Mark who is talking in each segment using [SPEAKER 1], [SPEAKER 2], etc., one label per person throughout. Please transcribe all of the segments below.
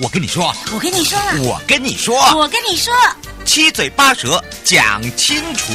[SPEAKER 1] 我跟你说，
[SPEAKER 2] 我跟你说，
[SPEAKER 1] 我跟你说，
[SPEAKER 2] 我跟你说，
[SPEAKER 1] 七嘴八舌讲清楚。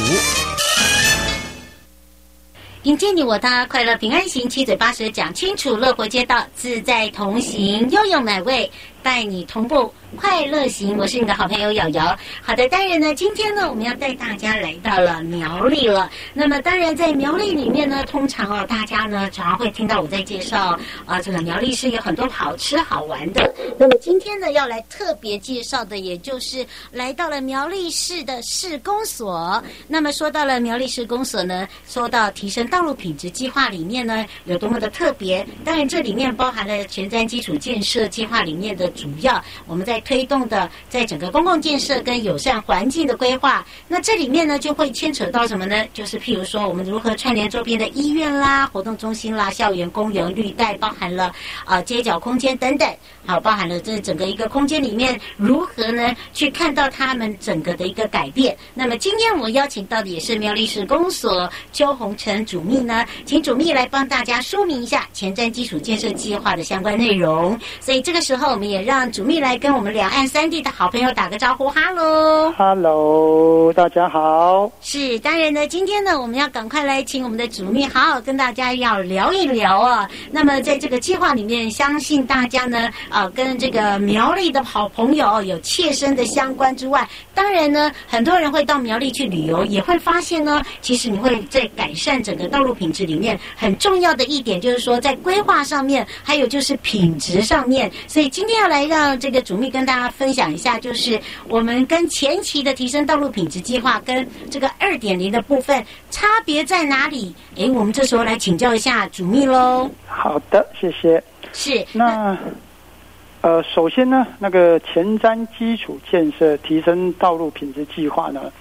[SPEAKER 2] 迎接你我他，快乐平安行，七嘴八舌讲清楚，乐活街道自在同行，悠悠美味带你同步。快乐行，我是你的好朋友瑶瑶。好的，当然呢，今天呢，我们要带大家来到了苗栗了。那么，当然在苗栗里面呢，通常哦，大家呢常常会听到我在介绍啊，这个苗栗市有很多好吃好玩的。那么今天呢，要来特别介绍的，也就是来到了苗栗市的市公所。那么说到了苗栗市公所呢，说到提升道路品质计划里面呢，有多么的特别。当然，这里面包含了前瞻基础建设计划里面的主要，我们在推动的，在整个公共建设跟友善环境的规划，那这里面呢就会牵扯到什么呢？就是譬如说，我们如何串联周边的医院啦、活动中心啦、校园、公园、绿带，包含了啊、街角空间等等，好，包含了这整个一个空间里面如何呢去看到他们整个的一个改变。那么今天我邀请到的也是苗栗市公所邱红成主秘呢，请主秘来帮大家说明一下前瞻基础建设计划的相关内容。所以这个时候，我们也让主秘来跟我们。两岸三地的好朋友打个招呼，哈喽，
[SPEAKER 3] 哈喽，大家好。
[SPEAKER 2] 是，当然呢，今天呢，我们要赶快来请我们的主秘好好跟大家要聊一聊啊。那么在这个计划里面，相信大家呢，啊，跟这个苗栗的好朋友有切身的相关之外，当然呢，很多人会到苗栗去旅游，也会发现呢，其实你会在改善整个道路品质里面很重要的一点，就是说在规划上面，还有就是品质上面。所以今天要来让这个主秘跟大家分享一下，就是我们跟前期的提升道路品质计划跟这个二点零的部分差别在哪里？诶，我们这时候来请教一下主秘喽。
[SPEAKER 3] 好的，谢谢。
[SPEAKER 2] 是
[SPEAKER 3] 那呃，首先呢，那个前瞻基础建设提升道路品质计划呢，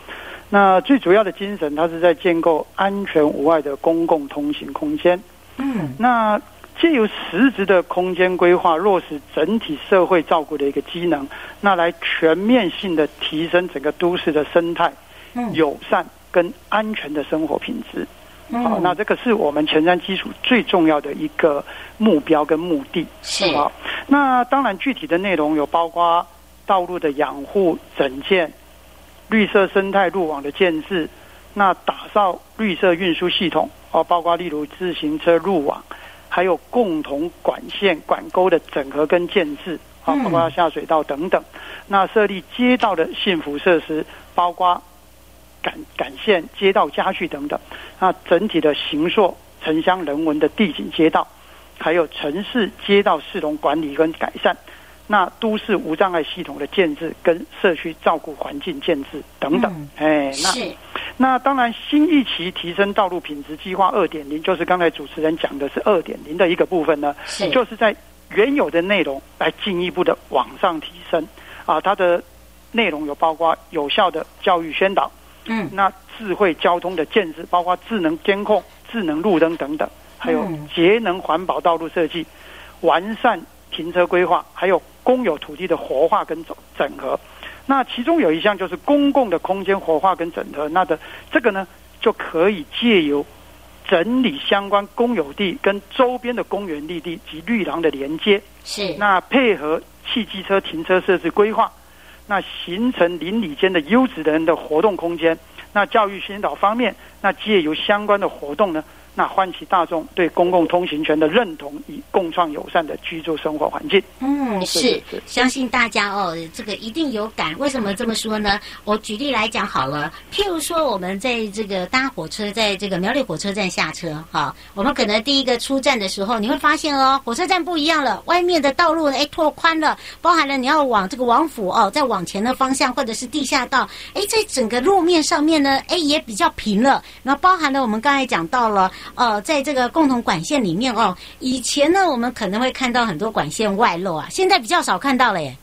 [SPEAKER 3] 那最主要的精神，它是在建构安全无碍的公共通行空间。嗯，那。借由实质的空间规划，落实整体社会照顾的一个机能，那来全面性的提升整个都市的生态、友善跟安全的生活品质。好，那这个是我们前瞻基础最重要的一个目标跟目的。是好，那当然具体的内容有包括道路的养护整建、绿色生态路网的建置，那打造绿色运输系统，哦，包括例如自行车路网。还有共同管线管沟的整合跟建置，啊，包括下水道等等。那设立街道的幸福设施，包括感感线、街道家具等等。那整体的形塑城乡人文的地景街道，还有城市街道市容管理跟改善。那都市无障碍系统的建制跟社区照顾环境建制等等。哎，那。那当然，新一期提升道路品质计划二点零，就是刚才主持人讲的是二点零的一个部分呢，是就是在原有的内容来进一步的往上提升啊，它的内容有包括有效的教育宣导，嗯，那智慧交通的建设，包括智能监控、智能路灯等等，还有节能环保道路设计，完善停车规划，还有公有土地的活化跟整整合。那其中有一项就是公共的空间活化跟整合，那的这个呢，就可以借由整理相关公有地跟周边的公园绿地及绿廊的连接，是。那配合汽机车停车设置规划，那形成邻里间的优质的人的活动空间。那教育宣导方面，那借由相关的活动呢。那唤起大众对公共通行权的认同，以共创友善的居住生活环境。
[SPEAKER 2] 嗯，是，相信大家哦，这个一定有感。为什么这么说呢？我举例来讲好了，譬如说，我们在这个搭火车，在这个苗栗火车站下车，哈，我们可能第一个出站的时候，你会发现哦，火车站不一样了，外面的道路呢，哎，拓宽了，包含了你要往这个王府哦，再往前的方向，或者是地下道，哎，在整个路面上面呢，哎，也比较平了。然后包含了我们刚才讲到了。哦，在这个共同管线里面哦，以前呢，我们可能会看到很多管线外漏啊，现在比较少看到了耶。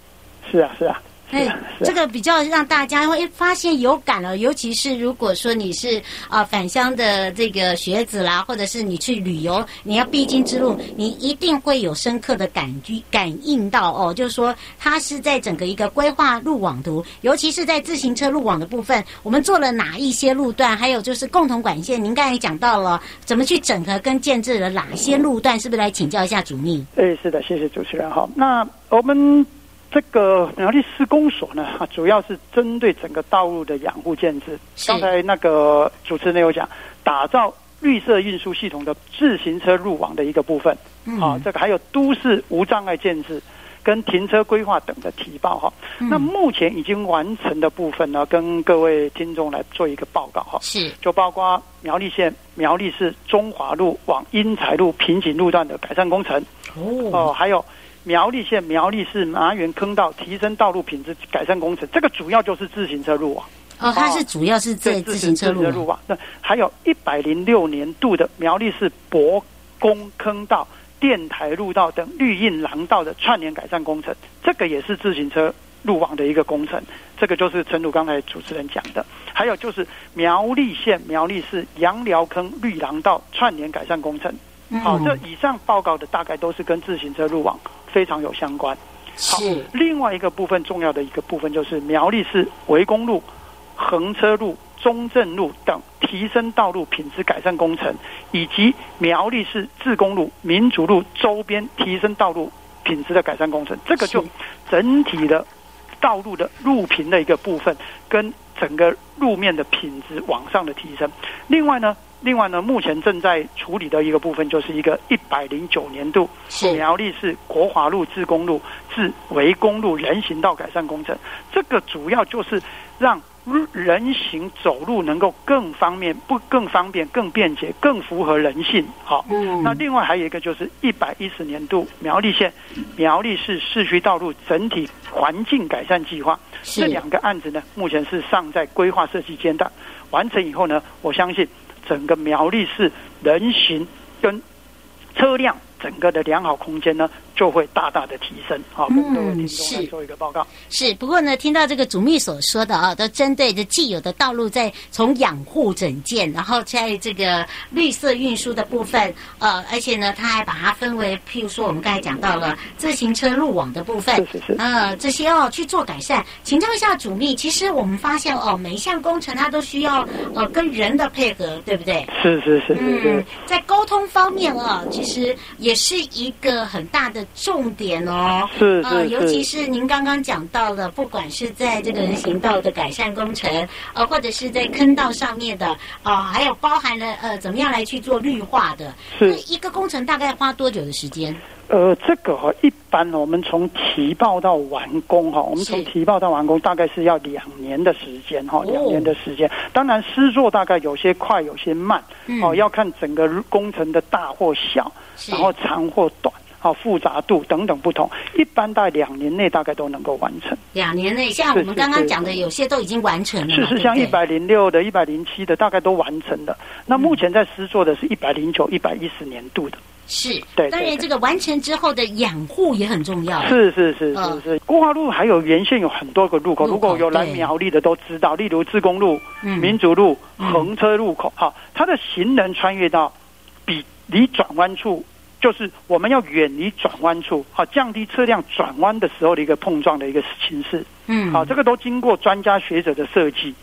[SPEAKER 3] 是啊，是啊。
[SPEAKER 2] 哎，这个比较让大家会发现有感了，尤其是如果说你是啊返乡的这个学子啦，或者是你去旅游，你要必经之路，你一定会有深刻的感觉感应到哦，就是说它是在整个一个规划路网图，尤其是在自行车路网的部分，我们做了哪一些路段，还有就是共同管线，您刚才讲到了怎么去整合跟建制了哪些路段，是不是来请教一下主秘？
[SPEAKER 3] 哎，是的，谢谢主持人哈。那我们。这个苗栗施工所呢，主要是针对整个道路的养护建设。刚才那个主持人有讲，打造绿色运输系统的自行车路网的一个部分。嗯、啊，这个还有都市无障碍建设跟停车规划等的提报哈。嗯、那目前已经完成的部分呢，跟各位听众来做一个报告哈。
[SPEAKER 2] 是，
[SPEAKER 3] 就包括苗栗县苗栗市中华路往英才路平行路段的改善工程。哦，还有。苗栗县苗栗市麻园坑道提升道路品质改善工程，这个主要就是自行车路网。
[SPEAKER 2] 哦，它是主要是在自行车路网。
[SPEAKER 3] 路那还有一百零六年度的苗栗市博公坑道、电台路道等绿荫廊道的串联改善工程，这个也是自行车路网的一个工程。这个就是陈鲁刚才主持人讲的。还有就是苗栗县苗栗市杨寮坑绿廊道串联改善工程。好，这以上报告的大概都是跟自行车路网。非常有相关。好，另外一个部分重要的一个部分就是苗栗市围公路、横车路、中正路等提升道路品质改善工程，以及苗栗市自公路、民主路周边提升道路品质的改善工程。这个就整体的道路的路平的一个部分，跟整个路面的品质往上的提升。另外呢。另外呢，目前正在处理的一个部分，就是一个一百零九年度苗栗市国华路至公路至围公路人行道改善工程。这个主要就是让人行走路能够更方便、不更方便、更便捷、更符合人性。好，那另外还有一个就是一百一十年度苗栗县苗栗市市区道路整体环境改善计划。这两个案子呢，目前是尚在规划设计阶段，完成以后呢，我相信。整个苗栗市人行跟车辆整个的良好空间呢，就会大大的提升。好，跟各位听众来做一个报告。
[SPEAKER 2] 嗯、是，是，不过呢，听到这个主秘所说的啊，都针对着既有的道路，在从养护整建，然后在这个绿色运输的部分，呃，而且呢，他还把它分为，譬如说我们刚才讲到了自行车路网的部分，
[SPEAKER 3] 是是是，
[SPEAKER 2] 呃，这些哦去做改善。请教一下主秘，其实我们发现哦，每一项工程它都需要呃跟人的配合，对不对？
[SPEAKER 3] 是是是，是，
[SPEAKER 2] 嗯，在沟通方面啊，其实也是一个很大的。重点哦，
[SPEAKER 3] 是是，
[SPEAKER 2] 呃，尤其是您刚刚讲到了，不管是在这个人行道的改善工程，呃，或者是在坑道上面的，啊、呃，还有包含了呃，怎么样来去做绿化的，
[SPEAKER 3] 是。
[SPEAKER 2] 那一个工程大概花多久的时间？
[SPEAKER 3] 呃，这个哈，一般我们从提报到完工哈，我们从提报到完工大概是要两年的时间哈，两年的时间。当然，施作大概有些快，有些慢，哦，要看整个工程的大或小，然后长或短。好，复杂度等等不同，一般在两年内大概都能够完成。
[SPEAKER 2] 两年内，像我们刚刚讲的，有些都已经完成了。
[SPEAKER 3] 是是，像一百零六的、一百零七的，大概都完成了。那目前在施作的是一百零九、一百一十年度的。
[SPEAKER 2] 是，对。当然，这个完成之后的养护也很重要。
[SPEAKER 3] 是是是是是。国华路还有沿线有很多个路口，如果有来苗栗的都知道，例如自公路、民族路、横车路口，哈，它的行人穿越到比离转弯处。就是我们要远离转弯处，好降低车辆转弯的时候的一个碰撞的一个形式。嗯，好，这个都经过专家学者的设计。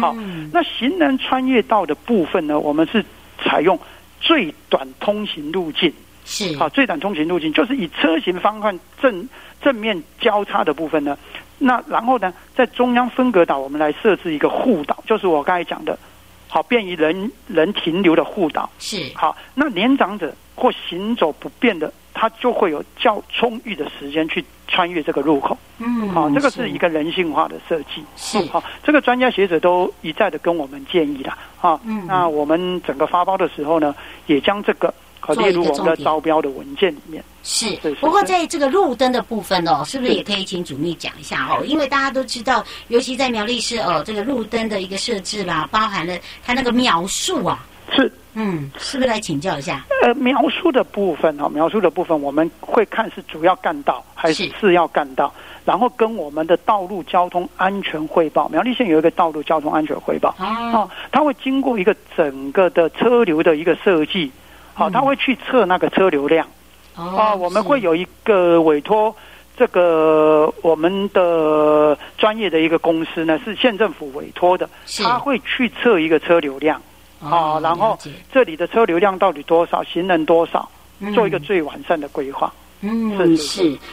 [SPEAKER 3] 好，那行人穿越道的部分呢，我们是采用最短通行路径。是，好，最短通行路径就是以车型方向正正面交叉的部分呢，那然后呢，在中央分隔岛我们来设置一个护岛，就是我刚才讲的，好便于人人停留的护岛。是，好，那年长者。或行走不便的，他就会有较充裕的时间去穿越这个路口。嗯，好，这个是一个人性化的设计。是，好，这个专家学者都一再的跟我们建议了。哈，嗯，那我们整个发包的时候呢，也将这个列入我们的招标的文件里面。
[SPEAKER 2] 是，不过在这个路灯的部分哦，是不是也可以请主秘讲一下哦？因为大家都知道，尤其在苗栗市哦，这个路灯的一个设置啦，包含了它那个描述啊。
[SPEAKER 3] 是。
[SPEAKER 2] 嗯，是不是来请教一下？
[SPEAKER 3] 呃，描述的部分哈，描述的部分我们会看是主要干道还是次要干道，然后跟我们的道路交通安全汇报。苗栗县有一个道路交通安全汇报啊，它会经过一个整个的车流的一个设计，好，它会去测那个车流量啊，我们会有一个委托这个我们的专业的一个公司呢，是县政府委托的，他会去测一个车流量。好、哦，然后这里的车流量到底多少，行人多少，做一个最完善的规划。
[SPEAKER 2] 嗯，是，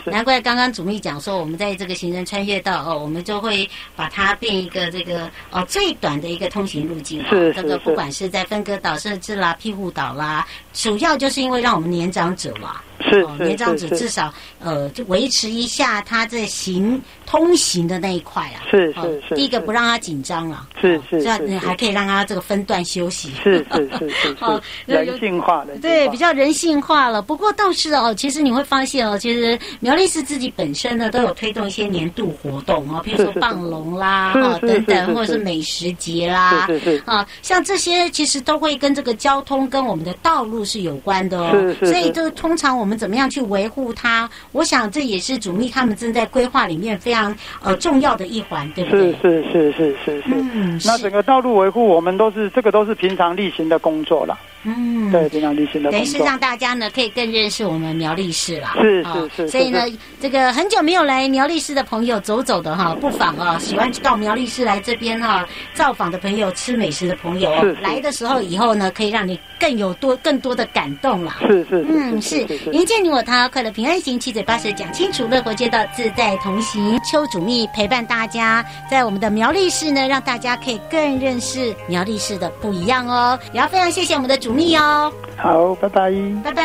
[SPEAKER 3] 是
[SPEAKER 2] 难怪刚刚主秘讲说，我们在这个行人穿越道哦，我们就会把它变一个这个哦最短的一个通行路径啊。
[SPEAKER 3] 是
[SPEAKER 2] 这个不管是在分割岛设置啦、庇护岛啦，主要就是因为让我们年长者嘛。
[SPEAKER 3] 是，
[SPEAKER 2] 哦，年长者至少呃，就维持一下他在行通行的那一块啊。
[SPEAKER 3] 是是是。
[SPEAKER 2] 第一个不让他紧张了。
[SPEAKER 3] 是是。
[SPEAKER 2] 这样还可以让他这个分段休息。
[SPEAKER 3] 是是是是。好，人性化的。
[SPEAKER 2] 对，比较人性化了。不过倒是哦，其实你会发现哦，其实苗栗市自己本身呢都有推动一些年度活动哦，比如说棒龙啦，哦等等，或者是美食节啦，
[SPEAKER 3] 是是。
[SPEAKER 2] 啊，像这些其实都会跟这个交通跟我们的道路是有关的哦。
[SPEAKER 3] 是是。
[SPEAKER 2] 所以就通常我们。怎么样去维护它？我想这也是主秘他们正在规划里面非常呃重要的一环，对不对？
[SPEAKER 3] 是是是是是是。嗯，那整个道路维护，我们都是这个都是平常例行的工作了。嗯，对，非常例行的。
[SPEAKER 2] 等于是让大家呢可以更认识我们苗栗市啦。
[SPEAKER 3] 是是是。
[SPEAKER 2] 所以呢，这个很久没有来苗栗市的朋友走走的哈，不妨啊，喜欢到苗栗市来这边哈造访的朋友，吃美食的朋友，来的时候以后呢，可以让你更有多更多的感动啦。
[SPEAKER 3] 是是。
[SPEAKER 2] 嗯，是。迎接你我他，快乐平安行，七嘴八舌讲清楚，乐活街道自在同行。邱主秘陪伴大家，在我们的苗栗市呢，让大家可以更认识苗栗市的不一样哦。也要非常谢谢我们的主。密哦，
[SPEAKER 3] 好，拜拜，
[SPEAKER 2] 拜拜。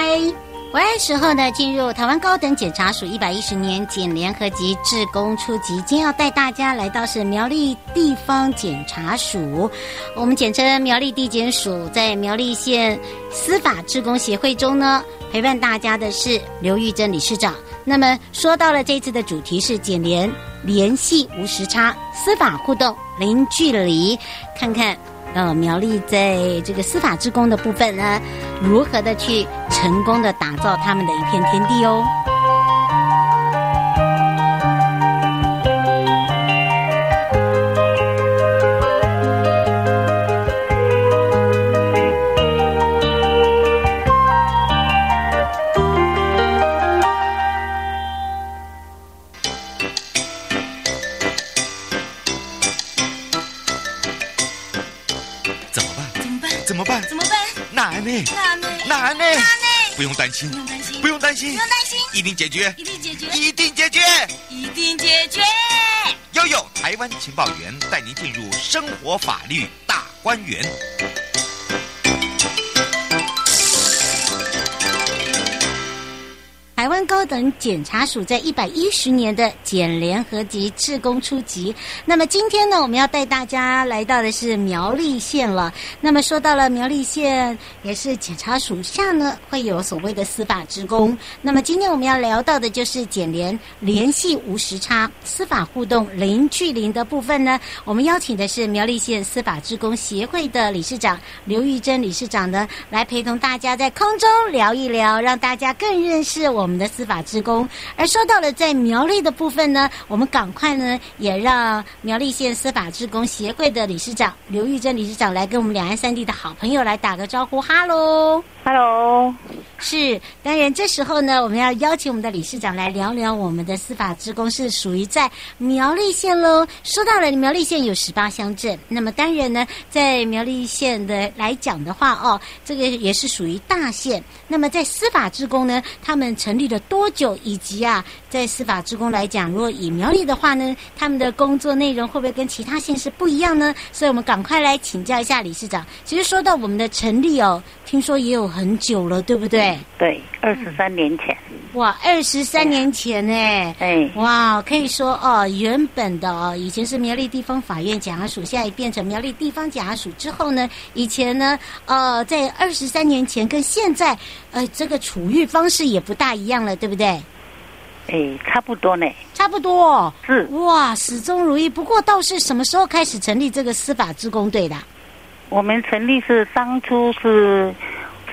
[SPEAKER 2] 回来时候呢，进入台湾高等检察署一百一十年检联合及志工初级，今天要带大家来到是苗栗地方检察署，我们简称苗栗地检署，在苗栗县司法志工协会中呢，陪伴大家的是刘玉珍理事长。那么说到了这次的主题是检联联系无时差，司法互动零距离，看看。呃，苗栗在这个司法职工的部分呢，如何的去成功的打造他们的一片天地哦。
[SPEAKER 1] 不用担心，不用担心，不用担心，一定解决，一定解决，一定解决，
[SPEAKER 2] 一定解决。
[SPEAKER 1] 悠悠台湾情报员带您进入生活法律大观园。
[SPEAKER 2] 台湾高等检察署在一百一十年的检联合集志工初级。那么今天呢，我们要带大家来到的是苗栗县了。那么说到了苗栗县，也是检察署下呢会有所谓的司法职工。那么今天我们要聊到的就是检联联系无时差，司法互动零距离的部分呢。我们邀请的是苗栗县司法职工协会的理事长刘玉珍理事长呢，来陪同大家在空中聊一聊，让大家更认识我。我们的司法职工，而说到了在苗栗的部分呢，我们赶快呢也让苗栗县司法职工协会的理事长刘玉珍理事长来跟我们两岸三地的好朋友来打个招呼，哈喽。
[SPEAKER 4] Hello，
[SPEAKER 2] 是当然，这时候呢，我们要邀请我们的理事长来聊聊我们的司法职工是属于在苗栗县喽。说到了苗栗县有十八乡镇，那么当然呢，在苗栗县的来讲的话，哦，这个也是属于大县。那么在司法职工呢，他们成了多久？以及啊，在司法职工来讲，如果以苗栗的话呢，他们的工作内容会不会跟其他县市不一样呢？所以我们赶快来请教一下理事长。其实说到我们的成立哦，听说也有。很久了，对不对？
[SPEAKER 4] 对，二十三年前。
[SPEAKER 2] 哇，二十三年前呢？
[SPEAKER 4] 哎，
[SPEAKER 2] 哇，可以说哦，原本的哦，以前是苗栗地方法院检察署，现在变成苗栗地方检察署之后呢，以前呢，呃，在二十三年前跟现在，呃，这个处遇方式也不大一样了，对不对？
[SPEAKER 4] 哎，差不多呢。
[SPEAKER 2] 差不多。
[SPEAKER 4] 是。
[SPEAKER 2] 哇，始终如一。不过，倒是什么时候开始成立这个司法职工队的？
[SPEAKER 4] 我们成立是当初是。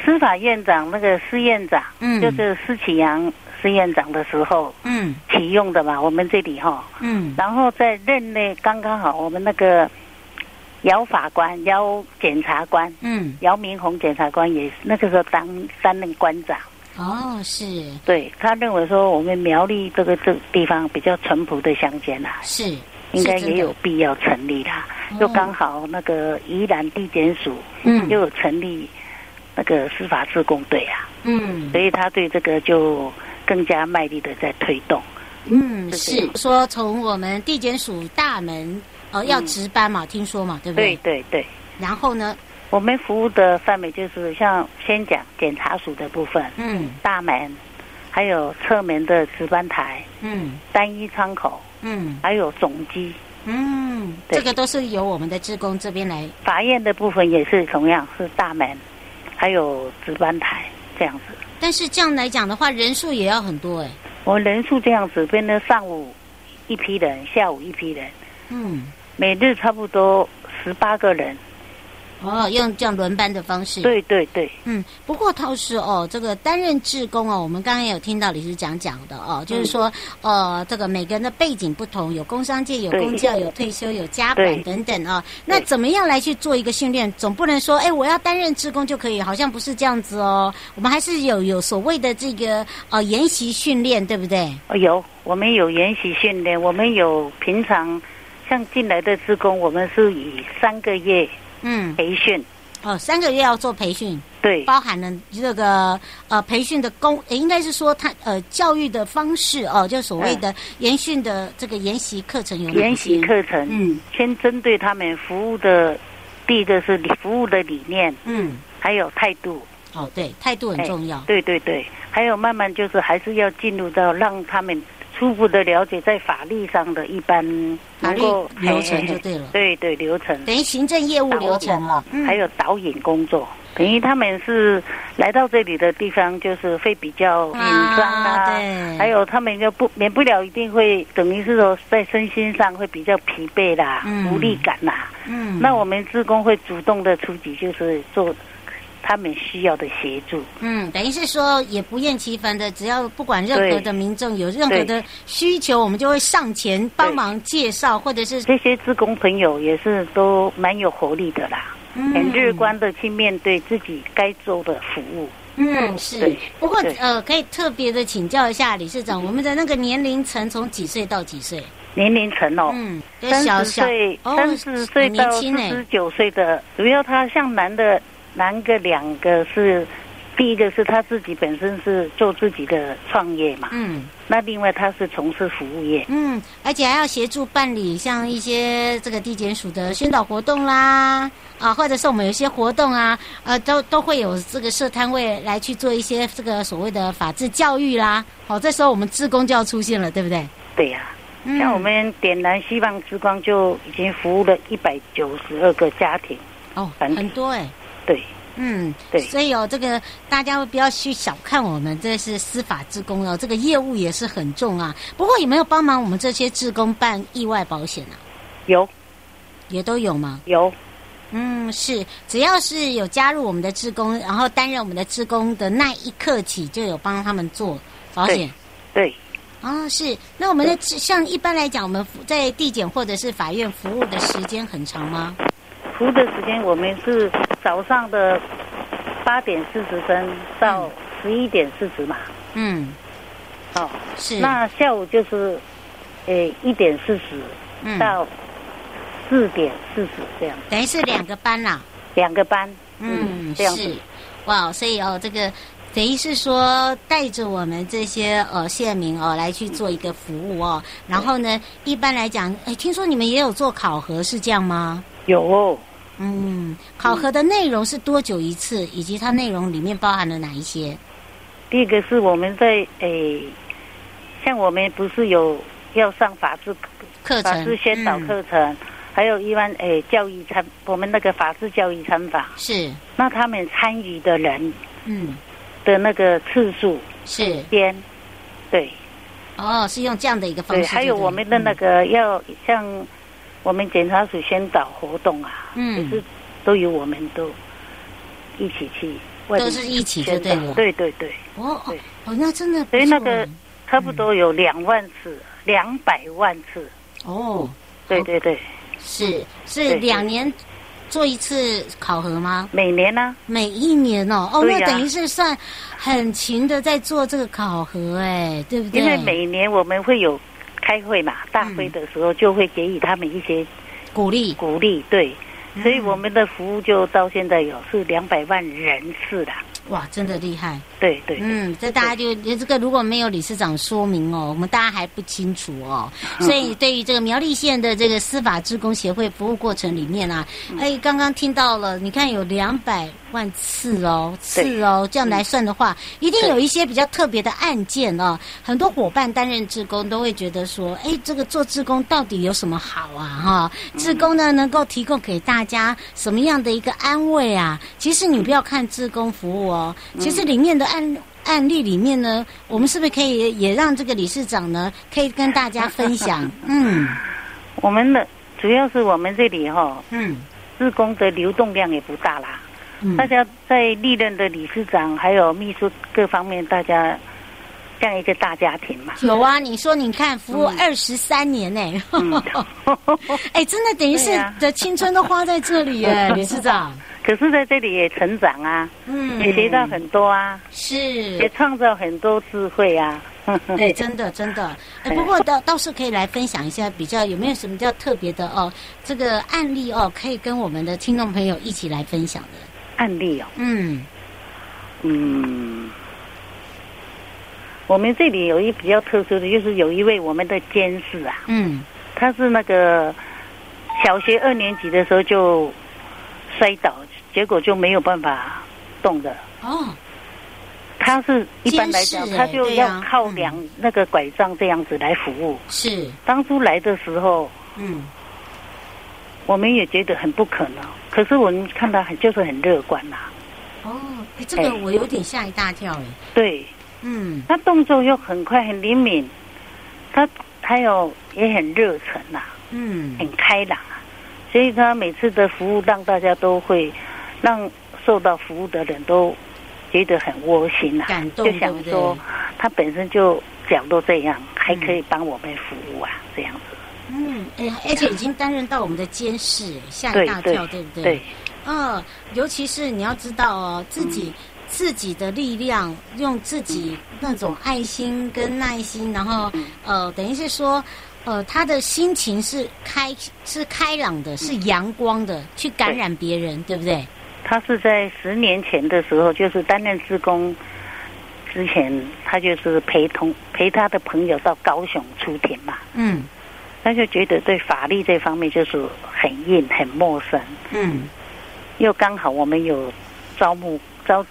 [SPEAKER 4] 司法院长那个司院长，嗯，就是施启阳司院长的时候，嗯，启用的嘛，我们这里哈，嗯，然后在任内刚刚好，我们那个姚法官、姚检察官，嗯，姚明红检察官也是那个时候当担任官长，
[SPEAKER 2] 哦，是，
[SPEAKER 4] 对，他认为说我们苗栗这个这个地方比较淳朴的乡间呐，
[SPEAKER 2] 是，
[SPEAKER 4] 应该也有必要成立啦，又刚好那个宜兰地检署，嗯，又有成立。那个司法自工队啊，嗯，所以他对这个就更加卖力的在推动。
[SPEAKER 2] 嗯，是说从我们地检署大门呃要值班嘛，嗯、听说嘛，对不对？
[SPEAKER 4] 对对对。
[SPEAKER 2] 然后呢，
[SPEAKER 4] 我们服务的范围就是像先讲检查署的部分，嗯，大门，还有侧门的值班台，嗯，单一窗口，嗯，还有总机，
[SPEAKER 2] 嗯，这个都是由我们的职工这边来。
[SPEAKER 4] 法院的部分也是同样是大门，还有值班台这样子。
[SPEAKER 2] 但是这样来讲的话，人数也要很多哎。
[SPEAKER 4] 我人数这样子，变成上午一批人，下午一批人，嗯，每日差不多十八个人。
[SPEAKER 2] 哦，用这样轮班的方式。
[SPEAKER 4] 对对对。
[SPEAKER 2] 嗯，不过倒是哦，这个担任志工哦，我们刚刚也有听到李师长讲的哦，就是说，呃，这个每个人的背景不同，有工商界，有公教，有退休，有家管等等啊。那怎么样来去做一个训练？总不能说，哎，我要担任志工就可以，好像不是这样子哦。我们还是有有所谓的这个呃研习训练，对不对？
[SPEAKER 4] 哦有，我们有研习训练，我们有平常像进来的职工，我们是以三个月。嗯，培训。
[SPEAKER 2] 哦，三个月要做培训，
[SPEAKER 4] 对，
[SPEAKER 2] 包含了这个呃培训的工，应该是说他呃教育的方式哦，就所谓的研训的这个研习课程有
[SPEAKER 4] 研习课程，嗯，先针对他们服务的，第一个是服务的理念，嗯，还有态度，
[SPEAKER 2] 哦，对，态度很重要，
[SPEAKER 4] 对对对，还有慢慢就是还是要进入到让他们。初步的了解，在法律上的一般
[SPEAKER 2] 法律流程就对了。
[SPEAKER 4] 对对，流程
[SPEAKER 2] 等于行政业务流程了，
[SPEAKER 4] 还有导引工作。等于他们是来到这里的地方，就是会比较紧张啊，对。还有他们就不免不了一定会，等于是说在身心上会比较疲惫啦，无力感啦。嗯。那我们职工会主动的出击，就是做。他们需要的协助，
[SPEAKER 2] 嗯，等于是说也不厌其烦的，只要不管任何的民众有任何的需求，我们就会上前帮忙介绍，或者是
[SPEAKER 4] 这些职工朋友也是都蛮有活力的啦，嗯、很乐观的去面对自己该做的服务。
[SPEAKER 2] 嗯，是。不过呃，可以特别的请教一下理事长，我们的那个年龄层从几岁到几岁？
[SPEAKER 4] 年龄层哦，嗯，三十岁，三十岁到四十九岁的，主要他像男的。男个两个是，第一个是他自己本身是做自己的创业嘛，嗯，那另外他是从事服务业，
[SPEAKER 2] 嗯，而且还要协助办理像一些这个地检署的宣导活动啦，啊，或者是我们有些活动啊，呃，都都会有这个设摊位来去做一些这个所谓的法制教育啦，好，这时候我们志工就要出现了，对不对？
[SPEAKER 4] 对呀、啊，像我们点燃希望之光就已经服务了一百九十二个家庭，
[SPEAKER 2] 哦，很多哎。
[SPEAKER 4] 对，
[SPEAKER 2] 嗯，对，所以哦，这个大家不要去小看我们，这是司法职工哦，这个业务也是很重啊。不过有没有帮忙我们这些职工办意外保险啊？
[SPEAKER 4] 有，
[SPEAKER 2] 也都有吗？
[SPEAKER 4] 有，
[SPEAKER 2] 嗯，是，只要是有加入我们的职工，然后担任我们的职工的那一刻起，就有帮他们做保险。
[SPEAKER 4] 对，
[SPEAKER 2] 啊、哦，是。那我们的对像一般来讲，我们在地检或者是法院服务的时间很长吗？
[SPEAKER 4] 服务的时间，我们是早上的八点四十分到十一点四十嘛。嗯。哦，是。那下午就是，诶，一点四十到四点四十这样。
[SPEAKER 2] 等于是两个班啦。
[SPEAKER 4] 两个班。嗯，这样子。
[SPEAKER 2] 哇，所以哦，这个等于是说带着我们这些呃县民哦来去做一个服务哦。然后呢，一般来讲，哎，听说你们也有做考核，是这样吗？
[SPEAKER 4] 有哦。
[SPEAKER 2] 嗯，考核的内容是多久一次，以及它内容里面包含了哪一些？
[SPEAKER 4] 第一个是我们在诶，像我们不是有要上法制课程、法制宣导课程，嗯、还有一般诶教育参，我们那个法制教育参访
[SPEAKER 2] 是。
[SPEAKER 4] 那他们参与的人，嗯，的那个次数是边，对。
[SPEAKER 2] 哦，是用这样的一个方式。对，
[SPEAKER 4] 还有我们的那个要像。我们检查署宣导活动啊，嗯，就是都由我们都一起去，
[SPEAKER 2] 都是一起就对了，
[SPEAKER 4] 对对对，
[SPEAKER 2] 哦哦哦，那真的，
[SPEAKER 4] 所以那个差不多有两万次，两百万次，哦，对对对，
[SPEAKER 2] 是是两年做一次考核吗？
[SPEAKER 4] 每年呢？
[SPEAKER 2] 每一年哦，哦，那等于是算很勤的在做这个考核，哎，对不对？
[SPEAKER 4] 因为每年我们会有。开会嘛，大会的时候就会给予他们一些
[SPEAKER 2] 鼓励，
[SPEAKER 4] 鼓励，对，所以我们的服务就到现在有是两百万人次的。
[SPEAKER 2] 哇，真的厉害！
[SPEAKER 4] 对对，
[SPEAKER 2] 嗯，这大家就这个如果没有理事长说明哦，我们大家还不清楚哦。所以对于这个苗栗县的这个司法职工协会服务过程里面啊，哎，刚刚听到了，你看有两百万次哦，次哦，这样来算的话，一定有一些比较特别的案件哦。很多伙伴担任志工都会觉得说，哎，这个做志工到底有什么好啊？哈，志工呢能够提供给大家什么样的一个安慰啊？其实你不要看志工服务哦，其实里面的案案例里面呢，我们是不是可以也让这个理事长呢，可以跟大家分享？嗯，
[SPEAKER 4] 我们的主要是我们这里哈、哦，嗯，志工的流动量也不大啦，嗯、大家在历任的理事长还有秘书各方面，大家。这样一个大家庭嘛，
[SPEAKER 2] 有啊！你说，你看，服务二十三年呢，哎，真的等于是的青春都花在这里耶，理事长。
[SPEAKER 4] 可是在这里也成长啊，嗯，也学到很多啊，
[SPEAKER 2] 是，
[SPEAKER 4] 也创造很多智慧啊。
[SPEAKER 2] 对，真的真的。哎，不过倒倒是可以来分享一下，比较有没有什么比较特别的哦，这个案例哦，可以跟我们的听众朋友一起来分享的
[SPEAKER 4] 案例哦。嗯嗯。我们这里有一比较特殊的，就是有一位我们的监事啊，嗯，他是那个小学二年级的时候就摔倒，结果就没有办法动的。哦，他是一般来讲，他就要靠两那个拐杖这样子来服务。是，当初来的时候，嗯，我们也觉得很不可能，可是我们看到很就是很乐观呐。
[SPEAKER 2] 哦，哎，这个我有点吓一大跳哎。
[SPEAKER 4] 对。嗯，他动作又很快，很灵敏，他还有也很热忱呐，嗯，很开朗啊，所以他每次的服务让大家都会，让受到服务的人都觉得很窝心呐，
[SPEAKER 2] 感动，
[SPEAKER 4] 就想说他本身就讲都这样，还可以帮我们服务啊，这样子。
[SPEAKER 2] 而且已经担任到我们的监事，吓一大跳，对不对？对，嗯，尤其是你要知道哦，自己。自己的力量，用自己那种爱心跟耐心，然后呃，等于是说，呃，他的心情是开是开朗的，是阳光的，去感染别人，对，对不对？
[SPEAKER 4] 他是在十年前的时候，就是担任职工之前，他就是陪同陪他的朋友到高雄出庭嘛。嗯，他就觉得对法律这方面就是很硬、很陌生。嗯，又刚好我们有招募招。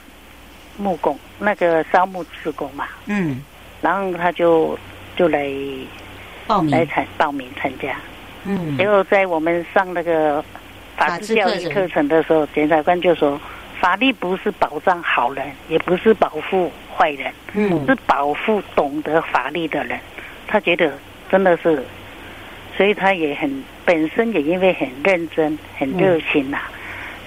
[SPEAKER 4] 木工那个招募职工嘛，嗯，然后他就就来报名来参报名参加，嗯，结果在我们上那个法治教育课程的时候，检察官就说，法律不是保障好人，也不是保护坏人，嗯，是保护懂得法律的人。他觉得真的是，所以他也很本身也因为很认真、很热心呐、啊。嗯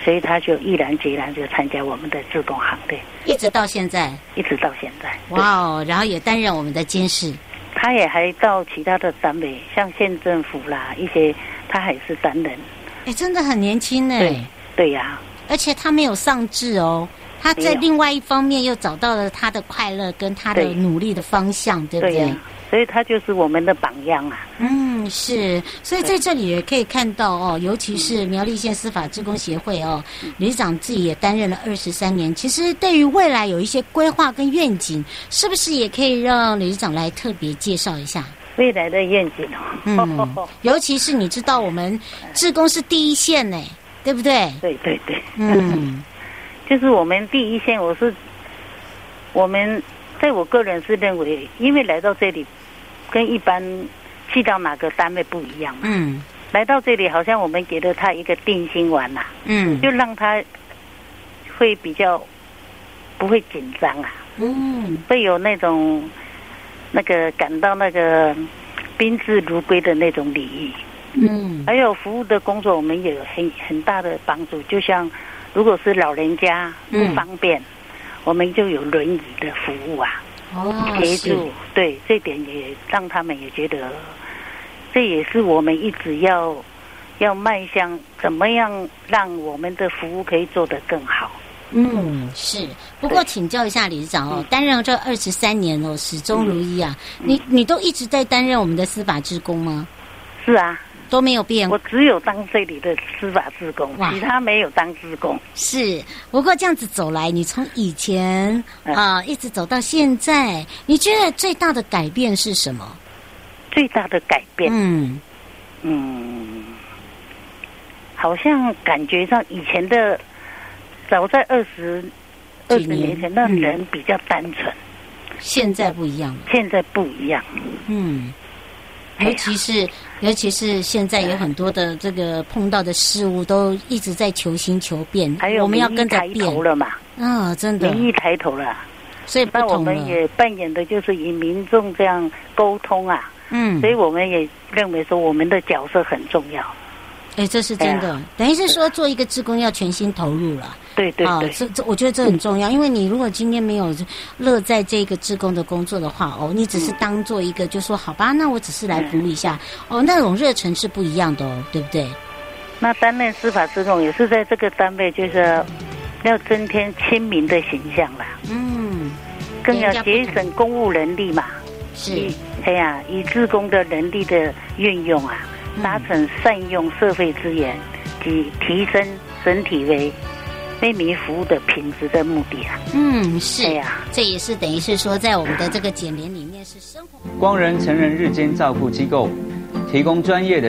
[SPEAKER 4] 所以他就毅然决然就参加我们的自动行列，
[SPEAKER 2] 一直到现在，
[SPEAKER 4] 一直到现在。
[SPEAKER 2] 哇哦！然后也担任我们的监事，
[SPEAKER 4] 他也还到其他的单位，像县政府啦一些，他还是担任。
[SPEAKER 2] 哎，真的很年轻呢。
[SPEAKER 4] 对对呀、啊，
[SPEAKER 2] 而且他没有丧志哦，他在另外一方面又找到了他的快乐跟他的努力的方向，对，对不对？对
[SPEAKER 4] 所以他就是我们的榜样啊。
[SPEAKER 2] 嗯，是。所以在这里也可以看到哦，尤其是苗栗县司法职工协会哦，理事长自己也担任了二十三年。其实对于未来有一些规划跟愿景，是不是也可以让理事长来特别介绍一下
[SPEAKER 4] 未来的愿景哦？
[SPEAKER 2] 嗯，尤其是你知道我们志工是第一线呢，对不对？
[SPEAKER 4] 对对对。嗯，就是我们第一线，我是我们，在我个人是认为，因为来到这里。跟一般去到哪个单位不一样，嗯，来到这里好像我们给了他一个定心丸呐，嗯，就让他会比较不会紧张啊，嗯，会有那种那个感到那个宾至如归的那种礼仪，嗯，还有服务的工作，我们也有很很大的帮助。就像如果是老人家不方便，我们就有轮椅的服务啊。哦，协助，对，这点也让他们也觉得，这也是我们一直要要迈向怎么样让我们的服务可以做得更好。
[SPEAKER 2] 嗯，是。不过请教一下理事长哦，担任这二十三年哦，始终如一啊。嗯、你你都一直在担任我们的司法职工吗？
[SPEAKER 4] 是啊。
[SPEAKER 2] 都没有变。
[SPEAKER 4] 我只有当这里的司法职工，其他没有当职工。
[SPEAKER 2] 是，不过这样子走来，你从以前啊、呃、一直走到现在，你觉得最大的改变是什么？
[SPEAKER 4] 最大的改变，
[SPEAKER 2] 嗯
[SPEAKER 4] 嗯，好像感觉上以前的，早在二十二十年前，那人比较单纯。
[SPEAKER 2] 现在不一样，
[SPEAKER 4] 现在不一样。
[SPEAKER 2] 嗯，尤其是、哎、尤其是现在有很多的这个碰到的事物都一直在求新求变，
[SPEAKER 4] 还有
[SPEAKER 2] 我们要跟着变
[SPEAKER 4] 了嘛？
[SPEAKER 2] 啊、哦，真的，
[SPEAKER 4] 民意抬头了，
[SPEAKER 2] 所以
[SPEAKER 4] 那我们也扮演的就是与民众这样沟通啊。
[SPEAKER 2] 嗯，
[SPEAKER 4] 所以我们也认为说我们的角色很重要。
[SPEAKER 2] 哎，这是真的，等于是说做一个志工要全心投入了。
[SPEAKER 4] 对对对，
[SPEAKER 2] 这这我觉得这很重要，因为你如果今天没有乐在这个志工的工作的话，哦，你只是当做一个就说好吧，那我只是来服务一下，哦，那种热忱是不一样的哦，对不对？
[SPEAKER 4] 那担任司法志工也是在这个单位，就是要增添亲民的形象啦。
[SPEAKER 2] 嗯，
[SPEAKER 4] 更要节省公务人力嘛。
[SPEAKER 2] 是，
[SPEAKER 4] 哎呀，以志工的能力的运用啊。达成善用社会资源及提升整体为为民服务的品质的目的啊。
[SPEAKER 2] 嗯，是
[SPEAKER 4] 呀、啊，
[SPEAKER 2] 这也是等于是说，在我们的这个简联里面是生活。
[SPEAKER 5] 光仁成人日间照顾机构提供专业的。